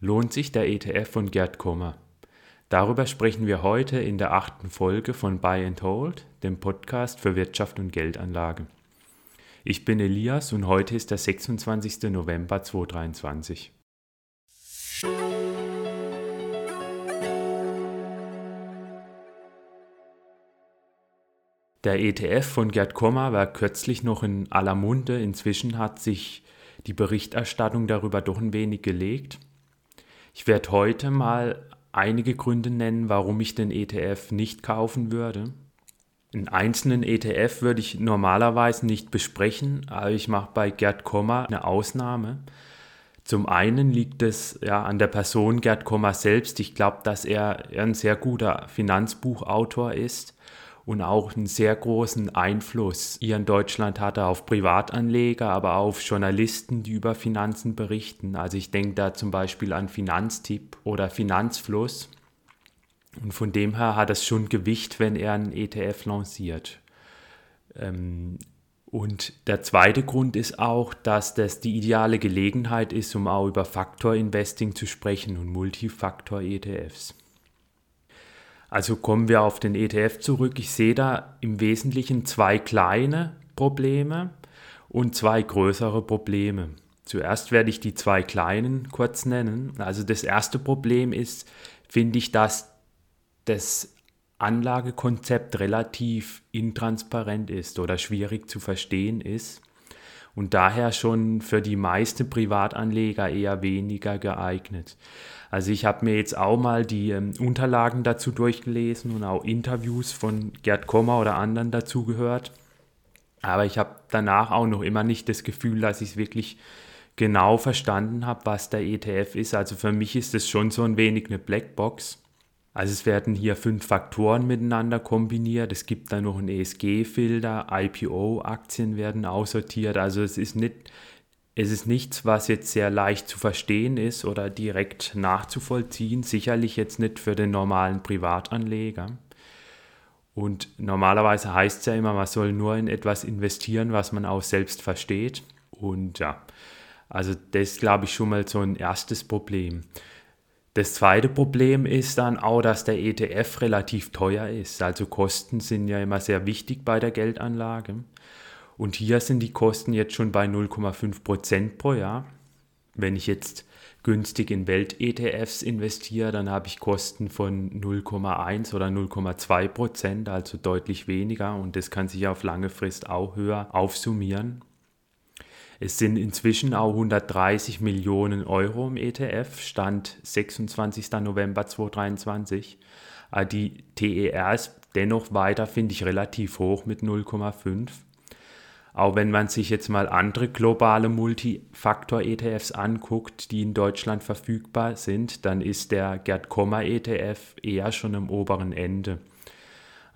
Lohnt sich der ETF von Gerd Kommer? Darüber sprechen wir heute in der achten Folge von Buy and Hold, dem Podcast für Wirtschaft und Geldanlage. Ich bin Elias und heute ist der 26. November 2023. Der ETF von Gerd Kommer war kürzlich noch in aller Munde. Inzwischen hat sich die Berichterstattung darüber doch ein wenig gelegt. Ich werde heute mal einige Gründe nennen, warum ich den ETF nicht kaufen würde. Einen einzelnen ETF würde ich normalerweise nicht besprechen, aber ich mache bei Gerd Kommer eine Ausnahme. Zum einen liegt es ja an der Person Gerd Kommer selbst. Ich glaube, dass er ein sehr guter Finanzbuchautor ist und auch einen sehr großen Einfluss hier in Deutschland hat er auf Privatanleger, aber auch auf Journalisten, die über Finanzen berichten. Also ich denke da zum Beispiel an Finanztipp oder Finanzfluss. Und von dem her hat es schon Gewicht, wenn er einen ETF lanciert. Ähm, und der zweite Grund ist auch, dass das die ideale Gelegenheit ist, um auch über Faktor-Investing zu sprechen und Multifaktor-ETFs. Also kommen wir auf den ETF zurück. Ich sehe da im Wesentlichen zwei kleine Probleme und zwei größere Probleme. Zuerst werde ich die zwei kleinen kurz nennen. Also das erste Problem ist, finde ich, dass das Anlagekonzept relativ intransparent ist oder schwierig zu verstehen ist und daher schon für die meisten Privatanleger eher weniger geeignet. Also ich habe mir jetzt auch mal die ähm, Unterlagen dazu durchgelesen und auch Interviews von Gerd Kommer oder anderen dazu gehört. Aber ich habe danach auch noch immer nicht das Gefühl, dass ich es wirklich genau verstanden habe, was der ETF ist. Also für mich ist es schon so ein wenig eine Blackbox. Also es werden hier fünf Faktoren miteinander kombiniert. Es gibt dann noch einen ESG-Filter, IPO-Aktien werden aussortiert. Also es ist nicht es ist nichts, was jetzt sehr leicht zu verstehen ist oder direkt nachzuvollziehen, sicherlich jetzt nicht für den normalen Privatanleger. Und normalerweise heißt es ja immer, man soll nur in etwas investieren, was man auch selbst versteht. Und ja, also das glaube ich, schon mal so ein erstes Problem. Das zweite Problem ist dann auch, dass der ETF relativ teuer ist. Also Kosten sind ja immer sehr wichtig bei der Geldanlage. Und hier sind die Kosten jetzt schon bei 0,5 Prozent pro Jahr. Wenn ich jetzt günstig in Welt-ETFs investiere, dann habe ich Kosten von 0,1 oder 0,2 Prozent, also deutlich weniger. Und das kann sich auf lange Frist auch höher aufsummieren. Es sind inzwischen auch 130 Millionen Euro im ETF, Stand 26. November 2023. Äh, die TER ist dennoch weiter, finde ich, relativ hoch mit 0,5. Auch wenn man sich jetzt mal andere globale Multifaktor-ETFs anguckt, die in Deutschland verfügbar sind, dann ist der Gerd Kommer ETF eher schon am oberen Ende.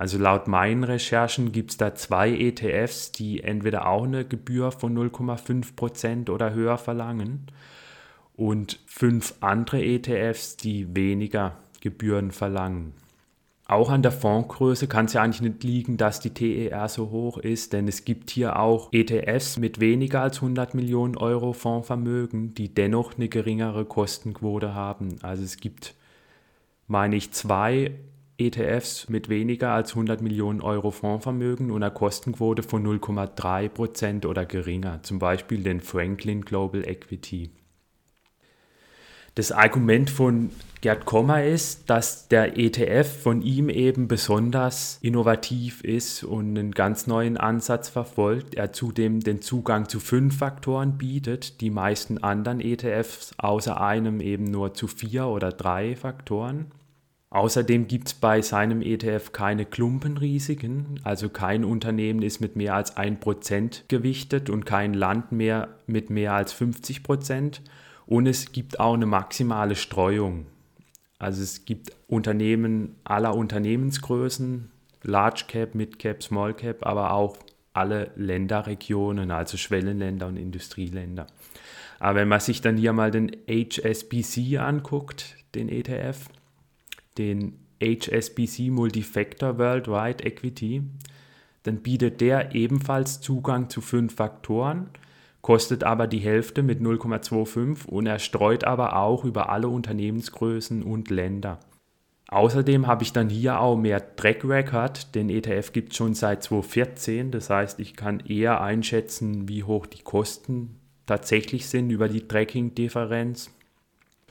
Also laut meinen Recherchen gibt es da zwei ETFs, die entweder auch eine Gebühr von 0,5% oder höher verlangen und fünf andere ETFs, die weniger Gebühren verlangen. Auch an der Fondsgröße kann es ja eigentlich nicht liegen, dass die TER so hoch ist, denn es gibt hier auch ETFs mit weniger als 100 Millionen Euro Fondsvermögen, die dennoch eine geringere Kostenquote haben. Also es gibt, meine ich, zwei ETFs mit weniger als 100 Millionen Euro Fondsvermögen und einer Kostenquote von 0,3 Prozent oder geringer, zum Beispiel den Franklin Global Equity. Das Argument von Gerd Kommer ist, dass der ETF von ihm eben besonders innovativ ist und einen ganz neuen Ansatz verfolgt. Er zudem den Zugang zu fünf Faktoren bietet, die meisten anderen ETFs außer einem eben nur zu vier oder drei Faktoren. Außerdem gibt es bei seinem ETF keine Klumpenrisiken, also kein Unternehmen ist mit mehr als 1% gewichtet und kein Land mehr mit mehr als 50%. Und es gibt auch eine maximale Streuung. Also es gibt Unternehmen aller Unternehmensgrößen, Large Cap, Mid Cap, Small Cap, aber auch alle Länderregionen, also Schwellenländer und Industrieländer. Aber wenn man sich dann hier mal den HSBC anguckt, den ETF, den HSBC Multifactor Worldwide Equity, dann bietet der ebenfalls Zugang zu fünf Faktoren kostet aber die Hälfte mit 0,25 und er streut aber auch über alle Unternehmensgrößen und Länder. Außerdem habe ich dann hier auch mehr Track Record. Den ETF gibt es schon seit 2014. Das heißt, ich kann eher einschätzen, wie hoch die Kosten tatsächlich sind über die Tracking-Differenz.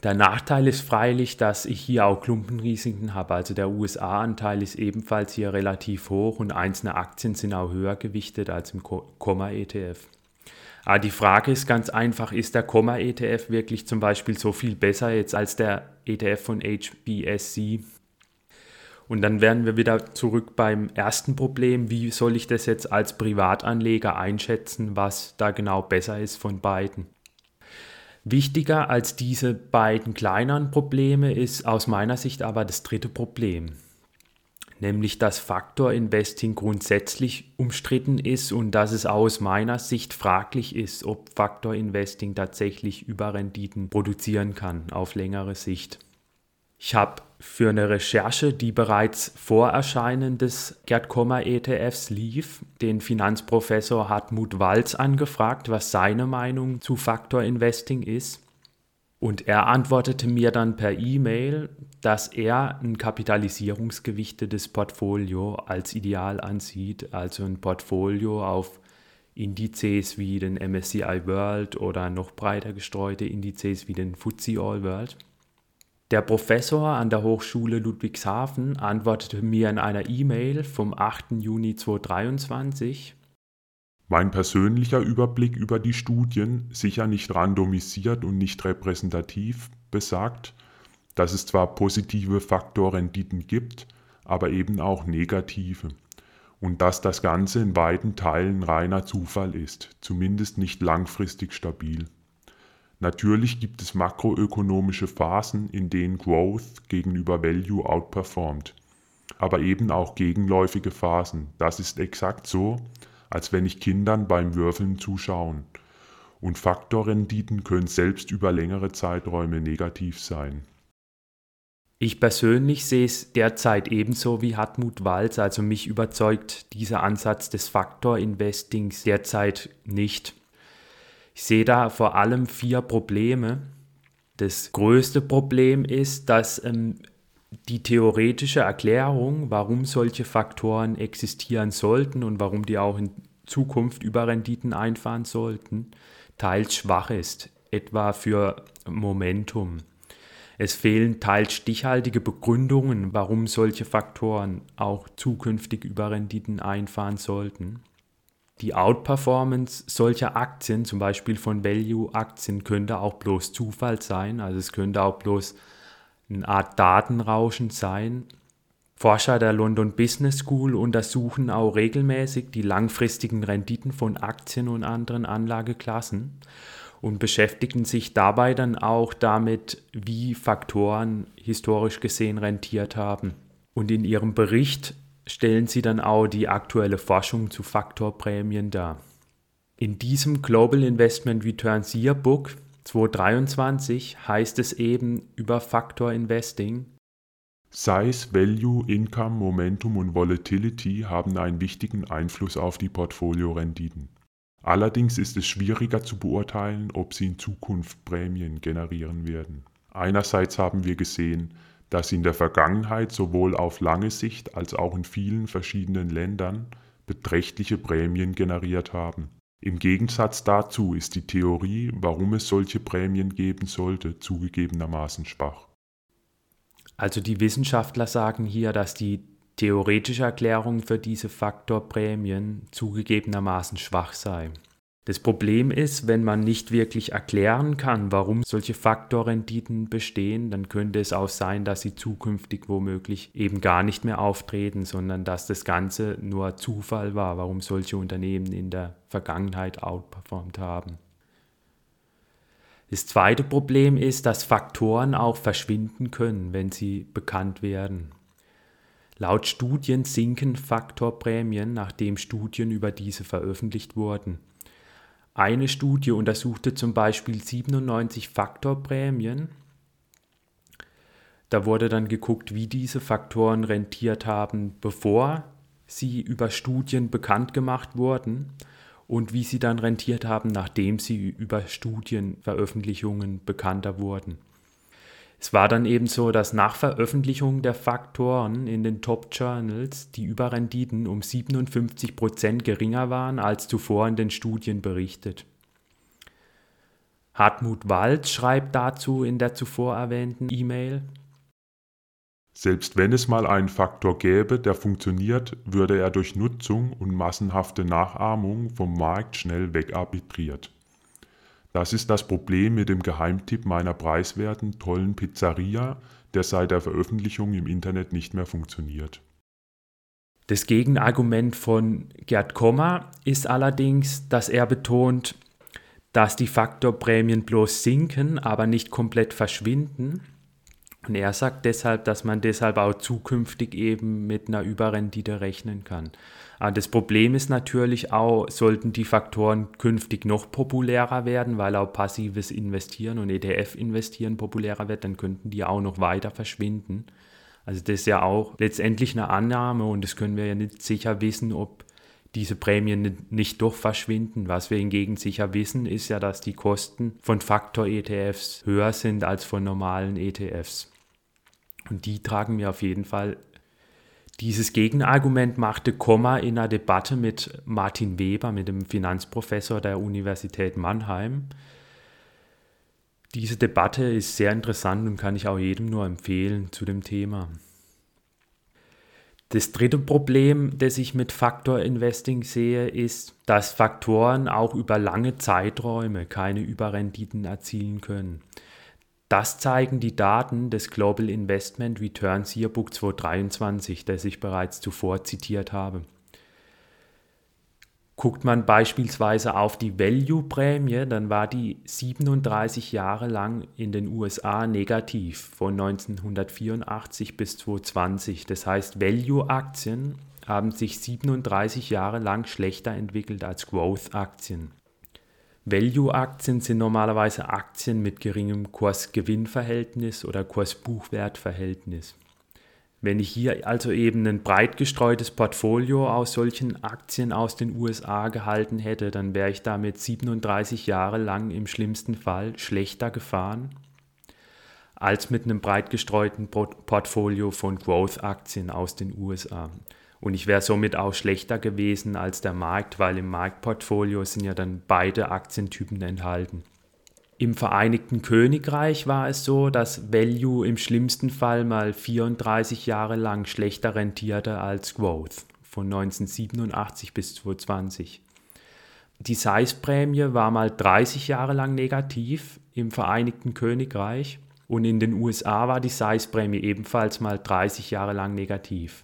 Der Nachteil ist freilich, dass ich hier auch Klumpenrisiken habe. Also der USA-Anteil ist ebenfalls hier relativ hoch und einzelne Aktien sind auch höher gewichtet als im Komma-ETF. Aber die Frage ist ganz einfach, ist der Komma-ETF wirklich zum Beispiel so viel besser jetzt als der ETF von HBSC? Und dann wären wir wieder zurück beim ersten Problem. Wie soll ich das jetzt als Privatanleger einschätzen, was da genau besser ist von beiden? Wichtiger als diese beiden kleineren Probleme ist aus meiner Sicht aber das dritte Problem nämlich dass Faktor Investing grundsätzlich umstritten ist und dass es aus meiner Sicht fraglich ist, ob Faktor Investing tatsächlich Überrenditen produzieren kann auf längere Sicht. Ich habe für eine Recherche, die bereits vor Erscheinen des Gerd Kommer ETFs lief, den Finanzprofessor Hartmut Walz angefragt, was seine Meinung zu Faktor Investing ist. Und er antwortete mir dann per E-Mail, dass er ein kapitalisierungsgewichtetes Portfolio als ideal ansieht, also ein Portfolio auf Indizes wie den MSCI World oder noch breiter gestreute Indizes wie den FTSE All World. Der Professor an der Hochschule Ludwigshafen antwortete mir in einer E-Mail vom 8. Juni 2023, mein persönlicher Überblick über die Studien, sicher nicht randomisiert und nicht repräsentativ, besagt, dass es zwar positive Faktorrenditen gibt, aber eben auch negative und dass das Ganze in weiten Teilen reiner Zufall ist, zumindest nicht langfristig stabil. Natürlich gibt es makroökonomische Phasen, in denen Growth gegenüber Value outperformt, aber eben auch gegenläufige Phasen. Das ist exakt so, als wenn ich Kindern beim Würfeln zuschauen. Und Faktorrenditen können selbst über längere Zeiträume negativ sein. Ich persönlich sehe es derzeit ebenso wie Hartmut Walz, also mich überzeugt dieser Ansatz des Faktor-Investings derzeit nicht. Ich sehe da vor allem vier Probleme. Das größte Problem ist, dass ähm, die theoretische Erklärung, warum solche Faktoren existieren sollten und warum die auch in Zukunft Überrenditen einfahren sollten, teils schwach ist, etwa für Momentum. Es fehlen teils stichhaltige Begründungen, warum solche Faktoren auch zukünftig Überrenditen einfahren sollten. Die Outperformance solcher Aktien, zum Beispiel von Value-Aktien, könnte auch bloß Zufall sein, also es könnte auch bloß eine Art Datenrauschen sein. Forscher der London Business School untersuchen auch regelmäßig die langfristigen Renditen von Aktien und anderen Anlageklassen und beschäftigen sich dabei dann auch damit, wie Faktoren historisch gesehen rentiert haben. Und in ihrem Bericht stellen sie dann auch die aktuelle Forschung zu Faktorprämien dar. In diesem Global Investment Returns Yearbook 2023 heißt es eben über Faktor Investing. Size, Value, Income, Momentum und Volatility haben einen wichtigen Einfluss auf die Portfoliorenditen. Allerdings ist es schwieriger zu beurteilen, ob sie in Zukunft Prämien generieren werden. Einerseits haben wir gesehen, dass in der Vergangenheit sowohl auf lange Sicht als auch in vielen verschiedenen Ländern beträchtliche Prämien generiert haben. Im Gegensatz dazu ist die Theorie, warum es solche Prämien geben sollte, zugegebenermaßen schwach. Also die Wissenschaftler sagen hier, dass die theoretische Erklärung für diese Faktorprämien zugegebenermaßen schwach sei. Das Problem ist, wenn man nicht wirklich erklären kann, warum solche Faktorrenditen bestehen, dann könnte es auch sein, dass sie zukünftig womöglich eben gar nicht mehr auftreten, sondern dass das Ganze nur Zufall war, warum solche Unternehmen in der Vergangenheit outperformt haben. Das zweite Problem ist, dass Faktoren auch verschwinden können, wenn sie bekannt werden. Laut Studien sinken Faktorprämien, nachdem Studien über diese veröffentlicht wurden. Eine Studie untersuchte zum Beispiel 97 Faktorprämien. Da wurde dann geguckt, wie diese Faktoren rentiert haben, bevor sie über Studien bekannt gemacht wurden. und wie sie dann rentiert haben, nachdem sie über Studienveröffentlichungen bekannter wurden. Es war dann eben so, dass nach Veröffentlichung der Faktoren in den Top Journals die Überrenditen um 57 Prozent geringer waren als zuvor in den Studien berichtet. Hartmut Walz schreibt dazu in der zuvor erwähnten E-Mail, selbst wenn es mal einen Faktor gäbe, der funktioniert, würde er durch Nutzung und massenhafte Nachahmung vom Markt schnell wegarbitriert. Das ist das Problem mit dem Geheimtipp meiner preiswerten, tollen Pizzeria, der seit der Veröffentlichung im Internet nicht mehr funktioniert. Das Gegenargument von Gerd Kommer ist allerdings, dass er betont, dass die Faktorprämien bloß sinken, aber nicht komplett verschwinden und er sagt deshalb, dass man deshalb auch zukünftig eben mit einer Überrendite rechnen kann. Aber das Problem ist natürlich auch, sollten die Faktoren künftig noch populärer werden, weil auch passives Investieren und ETF-Investieren populärer wird, dann könnten die auch noch weiter verschwinden. Also das ist ja auch letztendlich eine Annahme und das können wir ja nicht sicher wissen, ob diese Prämien nicht doch verschwinden. Was wir hingegen sicher wissen, ist ja, dass die Kosten von Faktor-ETFs höher sind als von normalen ETFs. Und die tragen mir auf jeden Fall. Dieses Gegenargument machte Komma in einer Debatte mit Martin Weber, mit dem Finanzprofessor der Universität Mannheim. Diese Debatte ist sehr interessant und kann ich auch jedem nur empfehlen zu dem Thema. Das dritte Problem, das ich mit Faktor Investing sehe, ist, dass Faktoren auch über lange Zeiträume keine Überrenditen erzielen können. Das zeigen die Daten des Global Investment Returns Yearbook 2023, das ich bereits zuvor zitiert habe. Guckt man beispielsweise auf die Value-Prämie, dann war die 37 Jahre lang in den USA negativ, von 1984 bis 2020. Das heißt, Value-Aktien haben sich 37 Jahre lang schlechter entwickelt als Growth-Aktien. Value-Aktien sind normalerweise Aktien mit geringem Kurs-Gewinn-Verhältnis oder Kurs-Buchwert-Verhältnis. Wenn ich hier also eben ein breit gestreutes Portfolio aus solchen Aktien aus den USA gehalten hätte, dann wäre ich damit 37 Jahre lang im schlimmsten Fall schlechter gefahren als mit einem breit gestreuten Portfolio von Growth-Aktien aus den USA. Und ich wäre somit auch schlechter gewesen als der Markt, weil im Marktportfolio sind ja dann beide Aktientypen enthalten. Im Vereinigten Königreich war es so, dass Value im schlimmsten Fall mal 34 Jahre lang schlechter rentierte als Growth, von 1987 bis 2020. Die Size-Prämie war mal 30 Jahre lang negativ im Vereinigten Königreich und in den USA war die Size-Prämie ebenfalls mal 30 Jahre lang negativ.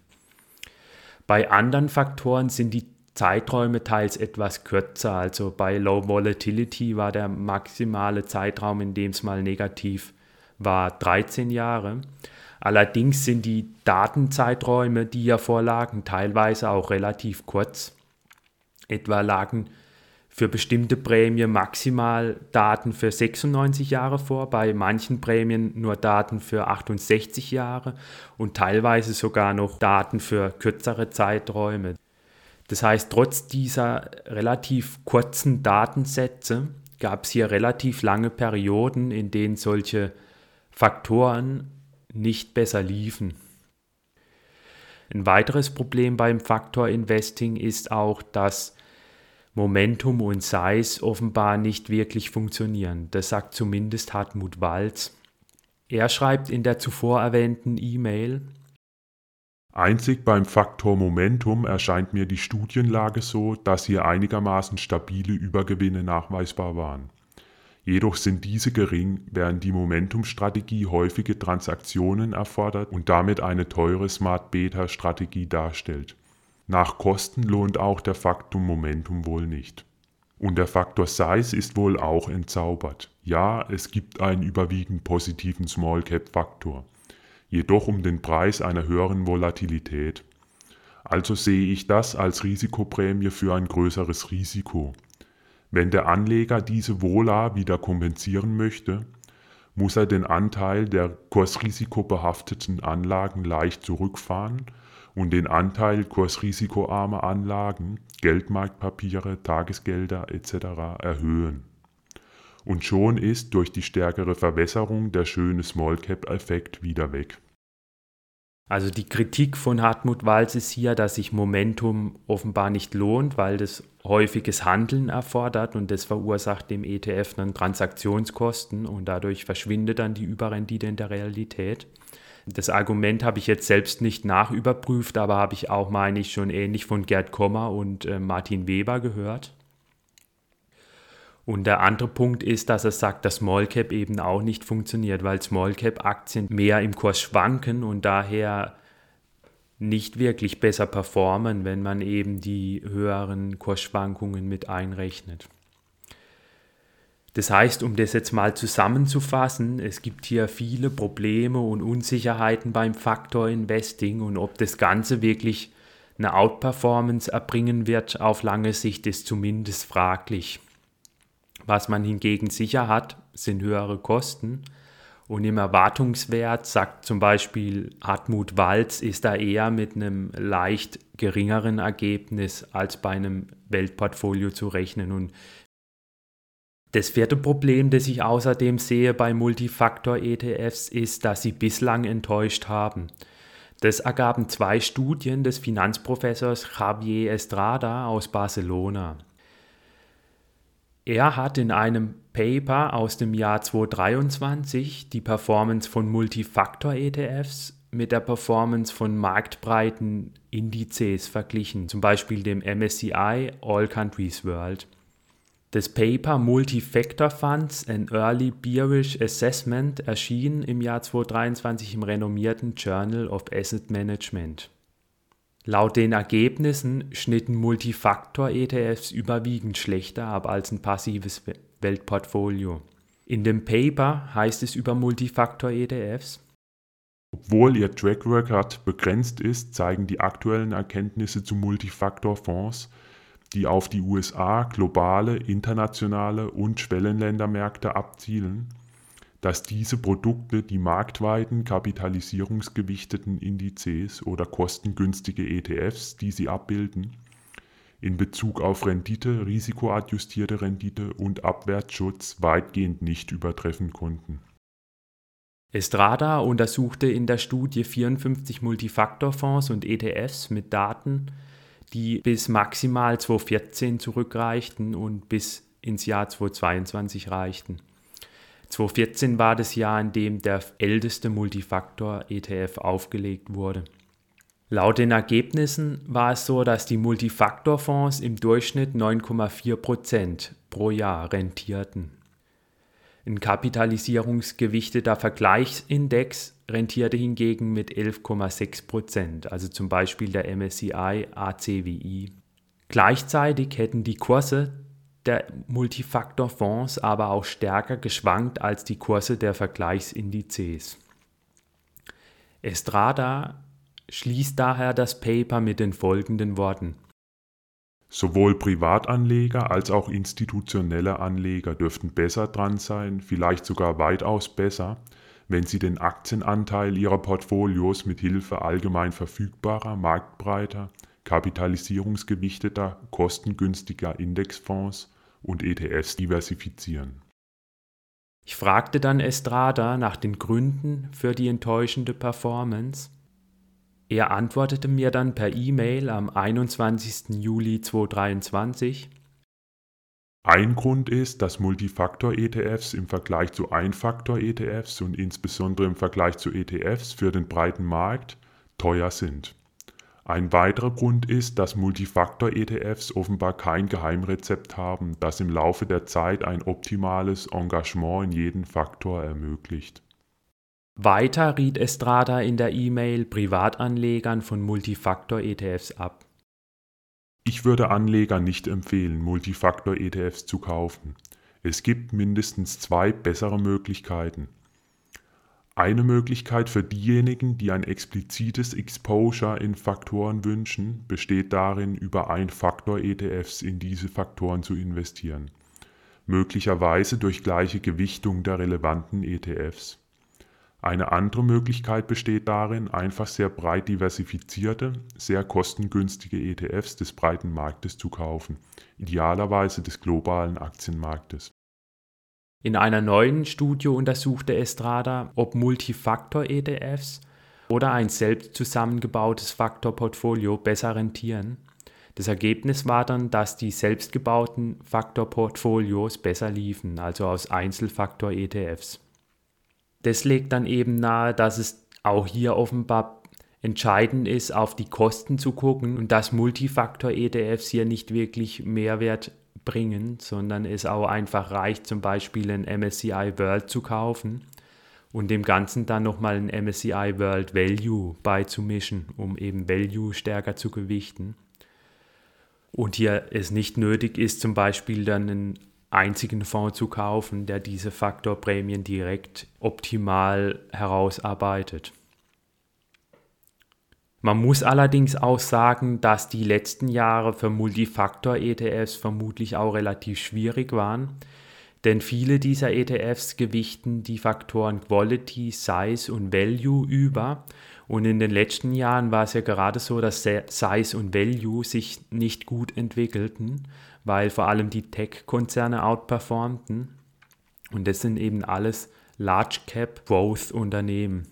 Bei anderen Faktoren sind die Zeiträume teils etwas kürzer. Also bei Low Volatility war der maximale Zeitraum, in dem es mal negativ war, 13 Jahre. Allerdings sind die Datenzeiträume, die ja vorlagen, teilweise auch relativ kurz. Etwa lagen für bestimmte Prämien maximal Daten für 96 Jahre vor, bei manchen Prämien nur Daten für 68 Jahre und teilweise sogar noch Daten für kürzere Zeiträume. Das heißt, trotz dieser relativ kurzen Datensätze gab es hier relativ lange Perioden, in denen solche Faktoren nicht besser liefen. Ein weiteres Problem beim Faktor Investing ist auch, dass Momentum und Size offenbar nicht wirklich funktionieren. Das sagt zumindest Hartmut Walz. Er schreibt in der zuvor erwähnten E-Mail, Einzig beim Faktor Momentum erscheint mir die Studienlage so, dass hier einigermaßen stabile Übergewinne nachweisbar waren. Jedoch sind diese gering, während die Momentum-Strategie häufige Transaktionen erfordert und damit eine teure Smart Beta-Strategie darstellt. Nach Kosten lohnt auch der Faktor Momentum wohl nicht. Und der Faktor Size ist wohl auch entzaubert. Ja, es gibt einen überwiegend positiven Small Cap Faktor, jedoch um den Preis einer höheren Volatilität. Also sehe ich das als Risikoprämie für ein größeres Risiko. Wenn der Anleger diese Vola wieder kompensieren möchte, muss er den Anteil der kursrisikobehafteten Anlagen leicht zurückfahren und den Anteil kursrisikoarmer Anlagen, Geldmarktpapiere, Tagesgelder etc. erhöhen. Und schon ist durch die stärkere Verwässerung der schöne Small Cap-Effekt wieder weg. Also die Kritik von Hartmut Walz ist hier, dass sich Momentum offenbar nicht lohnt, weil das häufiges Handeln erfordert und das verursacht dem ETF dann Transaktionskosten und dadurch verschwindet dann die Überrendite in der Realität. Das Argument habe ich jetzt selbst nicht nachüberprüft, aber habe ich auch, meine ich, schon ähnlich von Gerd Kommer und äh, Martin Weber gehört. Und der andere Punkt ist, dass er sagt, dass Small Cap eben auch nicht funktioniert, weil Small Cap Aktien mehr im Kurs schwanken und daher nicht wirklich besser performen, wenn man eben die höheren Kursschwankungen mit einrechnet. Das heißt, um das jetzt mal zusammenzufassen, es gibt hier viele Probleme und Unsicherheiten beim Faktor Investing und ob das Ganze wirklich eine Outperformance erbringen wird auf lange Sicht, ist zumindest fraglich. Was man hingegen sicher hat, sind höhere Kosten. Und im Erwartungswert sagt zum Beispiel Hartmut Walz, ist da eher mit einem leicht geringeren Ergebnis als bei einem Weltportfolio zu rechnen. Und das vierte Problem, das ich außerdem sehe bei Multifaktor-ETFs, ist, dass sie bislang enttäuscht haben. Das ergaben zwei Studien des Finanzprofessors Javier Estrada aus Barcelona. Er hat in einem Paper aus dem Jahr 2023 die Performance von Multifaktor-ETFs mit der Performance von marktbreiten Indizes verglichen, zum Beispiel dem MSCI All Countries World. Das Paper Multifactor Funds an Early Bearish Assessment erschien im Jahr 2023 im renommierten Journal of Asset Management. Laut den Ergebnissen schnitten Multifaktor-ETFs überwiegend schlechter ab als ein passives Weltportfolio. In dem Paper heißt es über Multifaktor-ETFs, obwohl ihr Track Record begrenzt ist, zeigen die aktuellen Erkenntnisse zu Multifaktor-Fonds, die auf die USA, globale, internationale und Schwellenländermärkte abzielen, dass diese Produkte die marktweiten kapitalisierungsgewichteten Indizes oder kostengünstige ETFs, die sie abbilden, in Bezug auf Rendite, risikoadjustierte Rendite und Abwärtsschutz weitgehend nicht übertreffen konnten. Estrada untersuchte in der Studie 54 Multifaktorfonds und ETFs mit Daten, die bis maximal 2014 zurückreichten und bis ins Jahr 2022 reichten. 2014 war das Jahr, in dem der älteste Multifaktor-ETF aufgelegt wurde. Laut den Ergebnissen war es so, dass die Multifaktorfonds im Durchschnitt 9,4% pro Jahr rentierten. Ein kapitalisierungsgewichteter Vergleichsindex rentierte hingegen mit 11,6%, also zum Beispiel der MSCI ACWI. Gleichzeitig hätten die Kurse der Multifaktorfonds aber auch stärker geschwankt als die Kurse der Vergleichsindizes. Estrada schließt daher das Paper mit den folgenden Worten. Sowohl Privatanleger als auch institutionelle Anleger dürften besser dran sein, vielleicht sogar weitaus besser, wenn sie den Aktienanteil ihrer Portfolios mit Hilfe allgemein verfügbarer, marktbreiter, kapitalisierungsgewichteter, kostengünstiger Indexfonds und ETFs diversifizieren. Ich fragte dann Estrada nach den Gründen für die enttäuschende Performance. Er antwortete mir dann per E-Mail am 21. Juli 2023. Ein Grund ist, dass Multifaktor-ETFs im Vergleich zu Einfaktor-ETFs und insbesondere im Vergleich zu ETFs für den breiten Markt teuer sind. Ein weiterer Grund ist, dass Multifaktor-ETFs offenbar kein Geheimrezept haben, das im Laufe der Zeit ein optimales Engagement in jeden Faktor ermöglicht. Weiter riet Estrada in der E-Mail Privatanlegern von Multifaktor-ETFs ab. Ich würde Anlegern nicht empfehlen, Multifaktor-ETFs zu kaufen. Es gibt mindestens zwei bessere Möglichkeiten. Eine Möglichkeit für diejenigen, die ein explizites Exposure in Faktoren wünschen, besteht darin, über Ein-Faktor-ETFs in diese Faktoren zu investieren, möglicherweise durch gleiche Gewichtung der relevanten ETFs. Eine andere Möglichkeit besteht darin, einfach sehr breit diversifizierte, sehr kostengünstige ETFs des breiten Marktes zu kaufen, idealerweise des globalen Aktienmarktes. In einer neuen Studie untersuchte Estrada, ob Multifaktor-ETFs oder ein selbst zusammengebautes Faktorportfolio besser rentieren. Das Ergebnis war dann, dass die selbstgebauten Faktorportfolios besser liefen, also aus Einzelfaktor-ETFs. Das legt dann eben nahe, dass es auch hier offenbar entscheidend ist, auf die Kosten zu gucken und dass Multifaktor-ETFs hier nicht wirklich Mehrwert bringen, sondern es auch einfach reicht, zum Beispiel ein MSCI World zu kaufen und dem Ganzen dann nochmal ein MSCI World Value beizumischen, um eben Value stärker zu gewichten. Und hier es nicht nötig ist, zum Beispiel dann einen einzigen Fonds zu kaufen, der diese Faktorprämien direkt optimal herausarbeitet. Man muss allerdings auch sagen, dass die letzten Jahre für Multifaktor-ETFs vermutlich auch relativ schwierig waren, denn viele dieser ETFs gewichten die Faktoren Quality, Size und Value über. Und in den letzten Jahren war es ja gerade so, dass Size und Value sich nicht gut entwickelten, weil vor allem die Tech-Konzerne outperformten. Und das sind eben alles Large Cap Growth Unternehmen.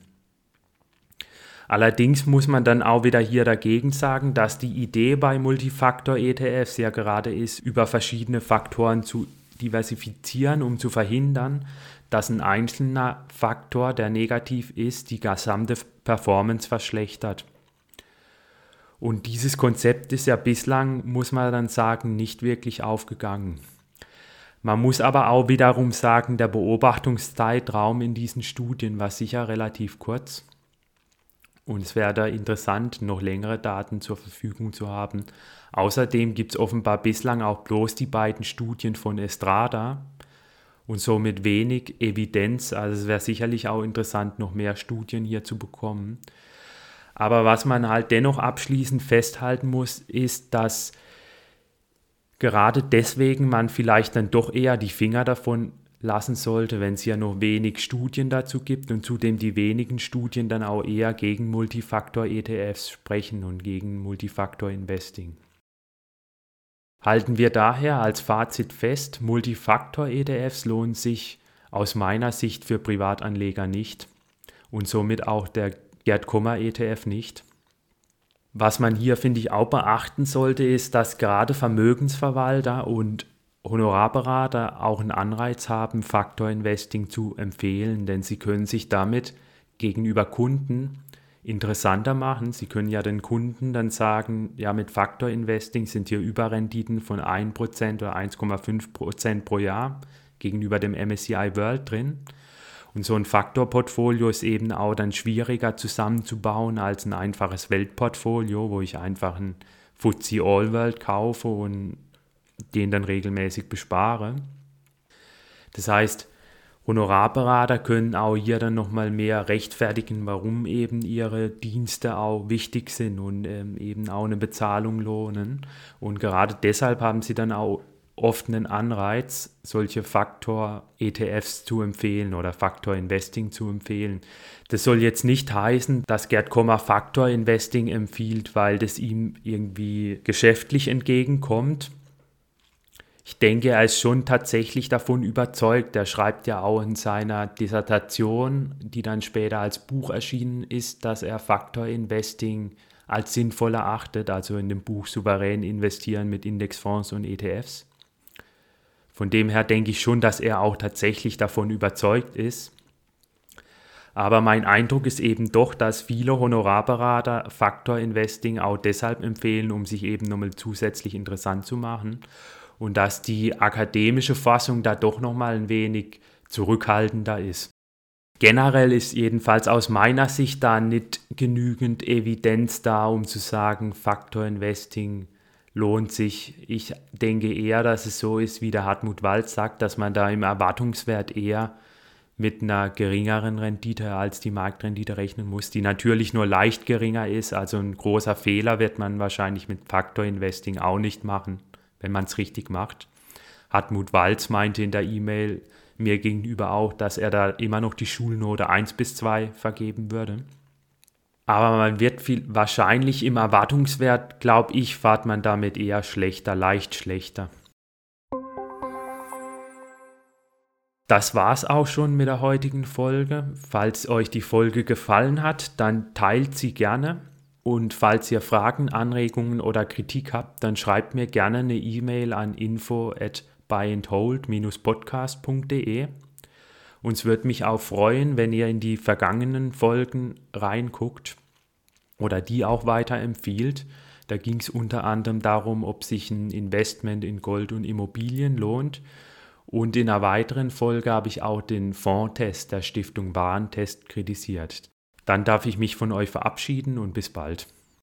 Allerdings muss man dann auch wieder hier dagegen sagen, dass die Idee bei Multifaktor-ETFs ja gerade ist, über verschiedene Faktoren zu diversifizieren, um zu verhindern, dass ein einzelner Faktor, der negativ ist, die gesamte Performance verschlechtert. Und dieses Konzept ist ja bislang, muss man dann sagen, nicht wirklich aufgegangen. Man muss aber auch wiederum sagen, der Beobachtungszeitraum in diesen Studien war sicher relativ kurz. Und es wäre da interessant, noch längere Daten zur Verfügung zu haben. Außerdem gibt es offenbar bislang auch bloß die beiden Studien von Estrada und somit wenig Evidenz. Also es wäre sicherlich auch interessant, noch mehr Studien hier zu bekommen. Aber was man halt dennoch abschließend festhalten muss, ist, dass gerade deswegen man vielleicht dann doch eher die Finger davon lassen sollte, wenn es ja noch wenig Studien dazu gibt und zudem die wenigen Studien dann auch eher gegen Multifaktor-ETFs sprechen und gegen Multifaktor-Investing. Halten wir daher als Fazit fest, Multifaktor-ETFs lohnen sich aus meiner Sicht für Privatanleger nicht und somit auch der Gerd Kommer ETF nicht. Was man hier, finde ich, auch beachten sollte, ist, dass gerade Vermögensverwalter und Honorarberater auch einen Anreiz haben, Faktor Investing zu empfehlen, denn sie können sich damit gegenüber Kunden interessanter machen. Sie können ja den Kunden dann sagen, ja, mit Faktor Investing sind hier Überrenditen von 1% oder 1,5% pro Jahr gegenüber dem MSCI World drin. Und so ein Faktorportfolio ist eben auch dann schwieriger zusammenzubauen als ein einfaches Weltportfolio, wo ich einfach ein FTSE All World kaufe und den dann regelmäßig bespare. Das heißt, Honorarberater können auch hier dann nochmal mehr rechtfertigen, warum eben ihre Dienste auch wichtig sind und ähm, eben auch eine Bezahlung lohnen. Und gerade deshalb haben sie dann auch oft einen Anreiz, solche Faktor-ETFs zu empfehlen oder Faktor-Investing zu empfehlen. Das soll jetzt nicht heißen, dass Gerd Kommer Faktor-Investing empfiehlt, weil das ihm irgendwie geschäftlich entgegenkommt. Ich denke, er ist schon tatsächlich davon überzeugt. Er schreibt ja auch in seiner Dissertation, die dann später als Buch erschienen ist, dass er Faktor Investing als sinnvoll erachtet, also in dem Buch Souverän investieren mit Indexfonds und ETFs. Von dem her denke ich schon, dass er auch tatsächlich davon überzeugt ist. Aber mein Eindruck ist eben doch, dass viele Honorarberater Faktor Investing auch deshalb empfehlen, um sich eben nochmal zusätzlich interessant zu machen und dass die akademische Fassung da doch nochmal ein wenig zurückhaltender ist. Generell ist jedenfalls aus meiner Sicht da nicht genügend Evidenz da, um zu sagen, Faktor Investing lohnt sich. Ich denke eher, dass es so ist, wie der Hartmut Wald sagt, dass man da im Erwartungswert eher mit einer geringeren Rendite als die Marktrendite rechnen muss, die natürlich nur leicht geringer ist. Also ein großer Fehler wird man wahrscheinlich mit Faktor Investing auch nicht machen wenn man es richtig macht. Hartmut Walz meinte in der E-Mail, mir gegenüber auch, dass er da immer noch die Schulnote 1 bis 2 vergeben würde. Aber man wird viel, wahrscheinlich im Erwartungswert, glaube ich, fahrt man damit eher schlechter, leicht schlechter. Das war's auch schon mit der heutigen Folge. Falls euch die Folge gefallen hat, dann teilt sie gerne. Und falls ihr Fragen, Anregungen oder Kritik habt, dann schreibt mir gerne eine E-Mail an info at buyandhold-podcast.de. Uns würde mich auch freuen, wenn ihr in die vergangenen Folgen reinguckt oder die auch weiterempfiehlt. Da ging es unter anderem darum, ob sich ein Investment in Gold und Immobilien lohnt. Und in einer weiteren Folge habe ich auch den Fondtest der Stiftung Warentest kritisiert. Dann darf ich mich von euch verabschieden und bis bald.